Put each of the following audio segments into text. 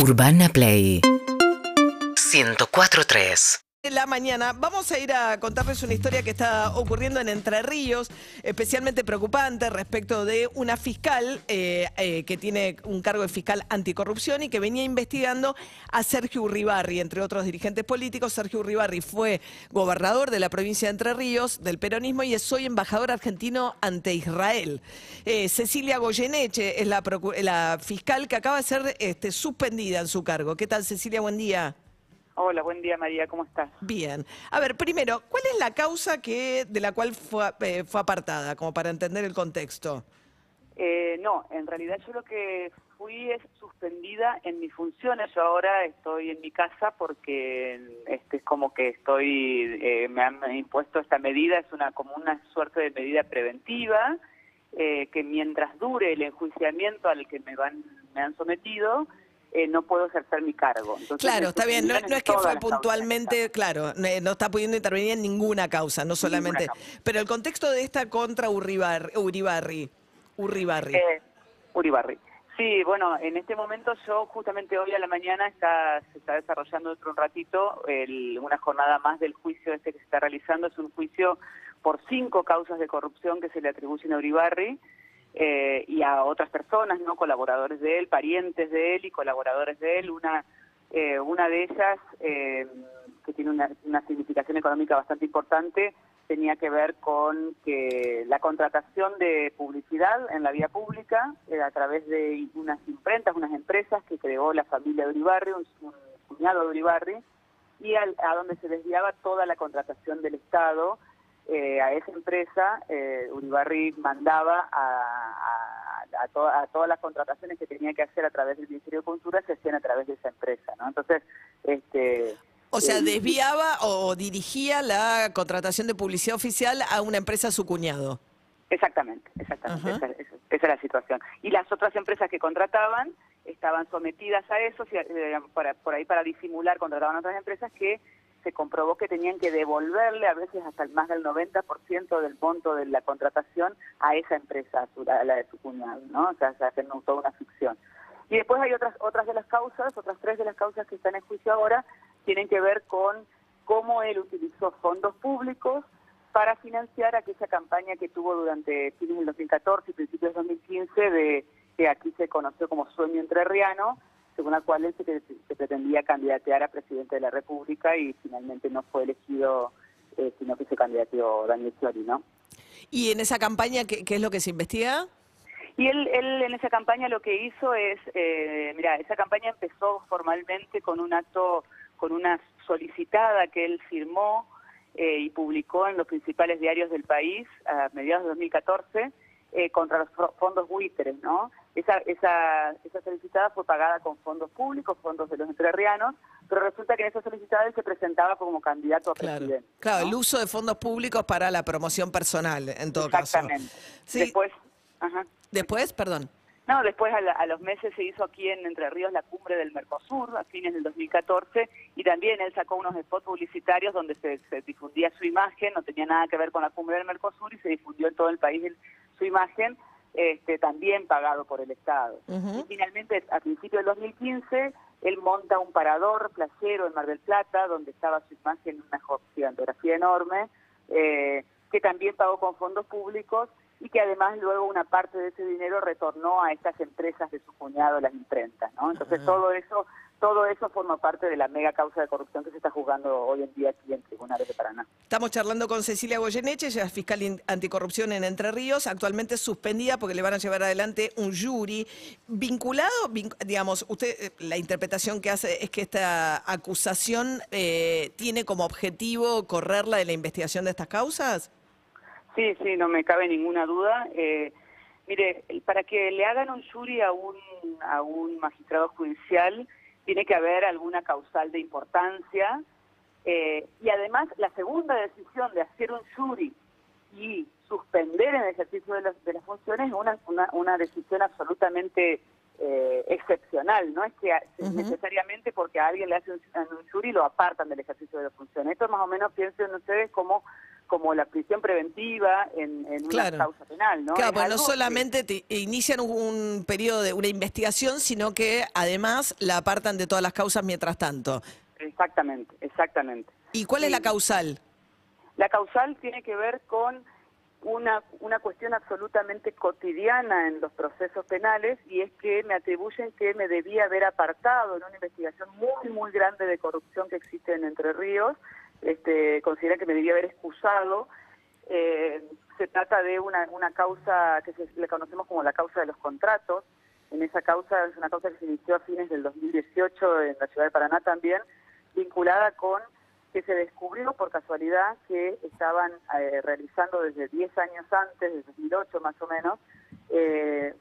Urbana Play. 104.3 En la mañana vamos a ir a contarles una historia que está ocurriendo en Entre Ríos, especialmente preocupante respecto de una fiscal eh, eh, que tiene un cargo de fiscal anticorrupción y que venía investigando a Sergio Uribarri, entre otros dirigentes políticos. Sergio Uribarri fue gobernador de la provincia de Entre Ríos del peronismo y es hoy embajador argentino ante Israel. Eh, Cecilia Goyeneche es la fiscal que acaba de ser este, suspendida en su cargo. ¿Qué tal, Cecilia? Buen día. Hola, buen día María, ¿cómo estás? Bien. A ver, primero, ¿cuál es la causa que de la cual fue, eh, fue apartada, como para entender el contexto? Eh, no, en realidad yo lo que fui es suspendida en mis funciones. Yo ahora estoy en mi casa porque este es como que estoy, eh, me han impuesto esta medida, es una como una suerte de medida preventiva eh, que mientras dure el enjuiciamiento al que me van me han sometido eh, no puedo ejercer mi cargo. Entonces, Claro, está bien. No, es que fue puntualmente, claro, no, no está pudiendo intervenir en ninguna causa, no solamente. causa. Pero el contexto de esta contra Uribar- Uribarri. Uribarri. Eh, Uribarri. Sí, bueno, en este momento yo justamente hoy a la mañana está, se está desarrollando dentro de un ratito el- una jornada más del juicio este que se está realizando. Es un juicio por cinco causas de corrupción que se le atribuyen a Uribarri eh, y a otras personas, no colaboradores de él, parientes de él y colaboradores de él. Una, eh, una de ellas, eh, que tiene una, una significación económica bastante importante, tenía que ver con que la contratación de publicidad en la vía pública eh, a través de unas imprentas, unas empresas que creó la familia de Uribarri, un, un cuñado de Uribarri, y al- a donde se desviaba toda la contratación del Estado. Eh, a esa empresa, eh, Uribarri mandaba a, a- a to- a todas las contrataciones que tenía que hacer a través del Ministerio de Cultura, se hacían a través de esa empresa. ¿no? Entonces, este, o sea, eh, desviaba o dirigía la contratación de publicidad oficial a una empresa a su cuñado. Exactamente, exactamente. Esa, esa- esa es la situación. Y las otras empresas que contrataban estaban sometidas a eso, si- eh, para- por ahí para disimular, contrataban otras empresas que se comprobó que tenían que devolverle a veces hasta el más del 90% del monto de la contratación a esa empresa, a, la de su cuñado, ¿no? O sea, se hacen toda una ficción. Y después hay otras otras de las causas, otras tres de las causas que están en juicio ahora, tienen que ver con cómo él utilizó fondos públicos para financiar aquella campaña que tuvo durante fines del 2014 y principios del 2015 de que aquí se conoció como Sueño Entrerriano, según la cual él se, se pretendía candidatear a presidente de la República y finalmente no fue elegido, eh, sino que se candidateó Daniel Scioli, ¿no? ¿Y en esa campaña qué, qué es lo que se investiga? Y él, él en esa campaña lo que hizo es, eh, mira, esa campaña empezó formalmente con un acto, con una solicitada que él firmó eh, y publicó en los principales diarios del país a mediados de 2014 eh, contra los fondos buitres, ¿no? Esa, esa, esa solicitada fue pagada con fondos públicos, fondos de los entrerrianos, pero resulta que en esa solicitada él se presentaba como candidato a Claro, presidente. claro ¿no? el uso de fondos públicos para la promoción personal, en todo caso. Exactamente. Sí. Después, ajá. Después, perdón. No, después a, la- a los meses se hizo aquí en Entre Ríos la cumbre del Mercosur, a fines del 2014, y también él sacó unos spots publicitarios donde se, se difundía su imagen, no tenía nada que ver con la cumbre del Mercosur, y se difundió en todo el país el- su imagen, este, también pagado por el Estado. Y finalmente, a principios del 2015, él monta un parador playero en Mar del Plata, donde estaba su imagen en una gigantografía enorme, eh, que también pagó con fondos públicos y que además luego una parte de ese dinero retornó a estas empresas de su cuñado, las imprentas, ¿no? Entonces todo eso todo eso forma parte de la mega causa de corrupción que se está juzgando hoy en día aquí en tribunales de Paraná. Estamos charlando con Cecilia Goyeneche, ella es fiscal anticorrupción en Entre Ríos, actualmente suspendida porque le van a llevar adelante un jury vinculado, vin- digamos, usted, eh, la interpretación que hace es que esta acusación eh, tiene como objetivo correrla de la investigación de estas causas. Sí, sí, no me cabe ninguna duda. Eh, mire, para que le hagan un jury a un, a un magistrado judicial, tiene que haber alguna causal de importancia. eh, y además, la segunda decisión de hacer un jury y suspender en el ejercicio de, las- de las funciones es una, una, una decisión absolutamente eh, excepcional. No es que a- Ujú. necesariamente porque a alguien le hace un, un jury lo apartan del ejercicio de las funciones. Esto más o menos piensen ustedes como como la prisión preventiva en, una causa penal, ¿no? Claro, pues no solamente te inician un, periodo de una investigación, sino que además la apartan de todas las causas mientras tanto. Exactamente, exactamente. ¿Y cuál es la causal? La causal tiene que ver con una, una cuestión absolutamente cotidiana en los procesos penales y es que me atribuyen que me debía haber apartado en una investigación muy, muy grande de corrupción que existe en Entre Ríos este, considera que me debía haber excusado. Eh, se trata de una, una causa que se, le conocemos como la causa de los contratos. En esa causa es una causa que se inició a fines del 2018 en la ciudad de Paraná también, vinculada con que se descubrió por casualidad que estaban eh, realizando desde 10 años antes, desde 2008 más o menos, eh,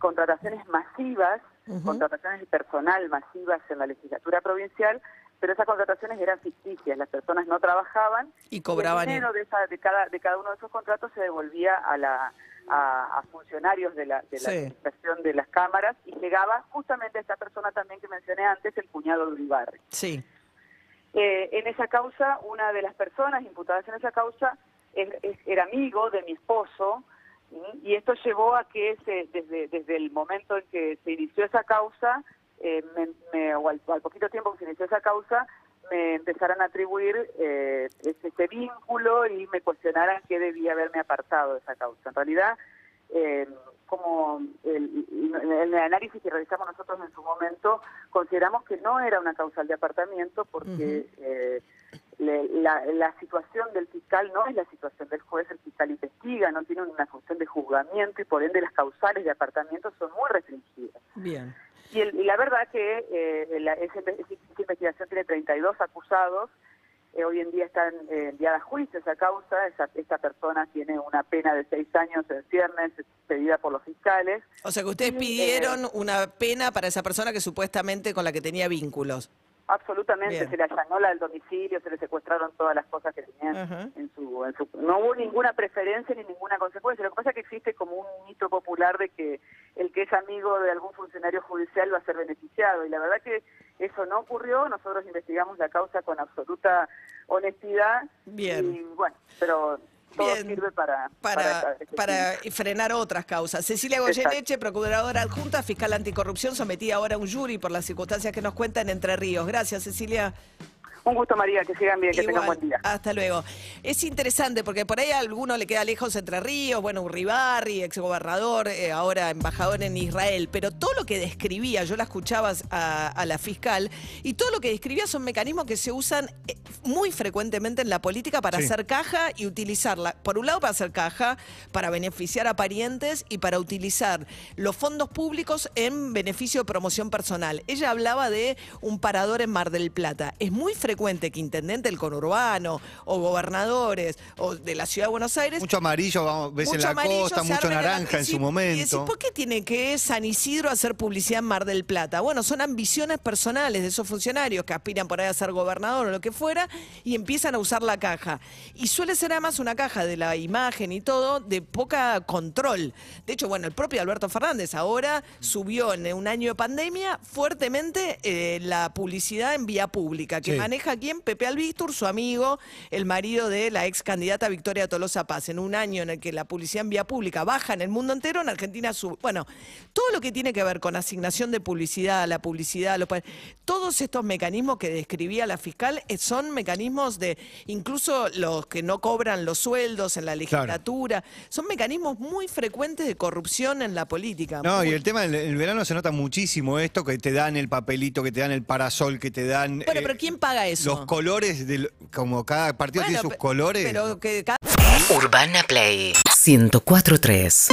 contrataciones masivas, contrataciones de personal masivas en la legislatura provincial, pero esas contrataciones eran ficticias, las personas no trabajaban y cobraban. el dinero de, de, cada, de cada uno de esos contratos se devolvía a la a, funcionarios de la, de la administración de las cámaras y llegaba justamente a esta persona también que mencioné antes, el cuñado de Uribarri. Sí. Eh, en esa causa, una de las personas imputadas en esa causa era amigo de mi esposo, y esto llevó a que se, desde, desde el momento en que se inició esa causa, eh, me, o al, poquito tiempo que se inició esa causa, me empezaran a atribuir eh, ese, vínculo y me cuestionaran qué debía haberme apartado de esa causa. En realidad, eh, como el, el, análisis que realizamos nosotros en su momento, consideramos que no era una causal de apartamiento porque eh, la, la, situación del fiscal no es la situación del juez, el fiscal investiga, no tiene una función de juzgamiento y por ende las causales de apartamiento son muy restringidas. Bien. Y, la verdad que eh, la, esa, investigación tiene 32 acusados, eh, hoy en día están eh, enviadas a juicio esa causa, esa, esta persona tiene una pena de seis años en ciernes pedida por los fiscales. O sea que ustedes pidieron una pena para esa persona que supuestamente con la que tenía vínculos. Absolutamente, se le allanó la del domicilio, se le secuestraron todas las cosas que tenían en, su, en su... No hubo ninguna preferencia ni ninguna consecuencia. Lo que pasa es que existe como un mito popular de que el que es amigo de algún funcionario judicial va a ser beneficiado. Y la verdad que eso no ocurrió. Nosotros investigamos la causa con absoluta honestidad. Bien. Y bueno, pero todo sirve para, para, para, frenar otras causas. Cecilia Goyeneche, procuradora adjunta, fiscal anticorrupción, sometida ahora a un jury por las circunstancias que nos cuentan Entre Ríos. Gracias, Cecilia. Un gusto, María, que sigan bien, que tengan buen día. Hasta luego. Es interesante porque por ahí a alguno le queda lejos Entre Ríos, bueno, Uribarri, exgobernador, eh, ahora embajador en Israel, pero todo lo que describía, yo la escuchaba a, la fiscal, y todo lo que describía son mecanismos que se usan eh, muy frecuentemente en la política para hacer caja y utilizarla, por un lado para hacer caja, para beneficiar a parientes y para utilizar los fondos públicos en beneficio de promoción personal. Ella hablaba de un parador en Mar del Plata. Es muy frecuente frecuente que intendente del conurbano o gobernadores o de la ciudad de Buenos Aires. Mucho amarillo, vamos, ves en la costa, mucho naranja en su momento. Y ¿por qué tiene que San Isidro hacer publicidad en Mar del Plata? Bueno, son ambiciones personales de esos funcionarios que aspiran por ahí a ser gobernador o lo que fuera y empiezan a usar la caja. Y suele ser además una caja de la imagen y todo de poca control. De hecho, bueno, el propio Alberto Fernández ahora subió en un año de pandemia fuertemente eh, la publicidad en vía pública, que maneja a quién? Pepe Albistur, su amigo, el marido de la ex candidata Victoria Tolosa Paz. En un año en el que la publicidad en vía pública baja en el mundo entero, en Argentina sube. Bueno, todo lo que tiene que ver con asignación de publicidad, la publicidad, todos estos mecanismos que describía la fiscal eh, son mecanismos de, incluso los que no cobran los sueldos en la legislatura, son mecanismos muy frecuentes de corrupción en la política. No, y el tema del verano se nota muchísimo esto, que te dan el papelito, que te dan el parasol, que te dan... Bueno, pero eh, ¿quién paga eso? Los colores, del, como cada partido tiene sus colores. Pero que Urbana Play 1043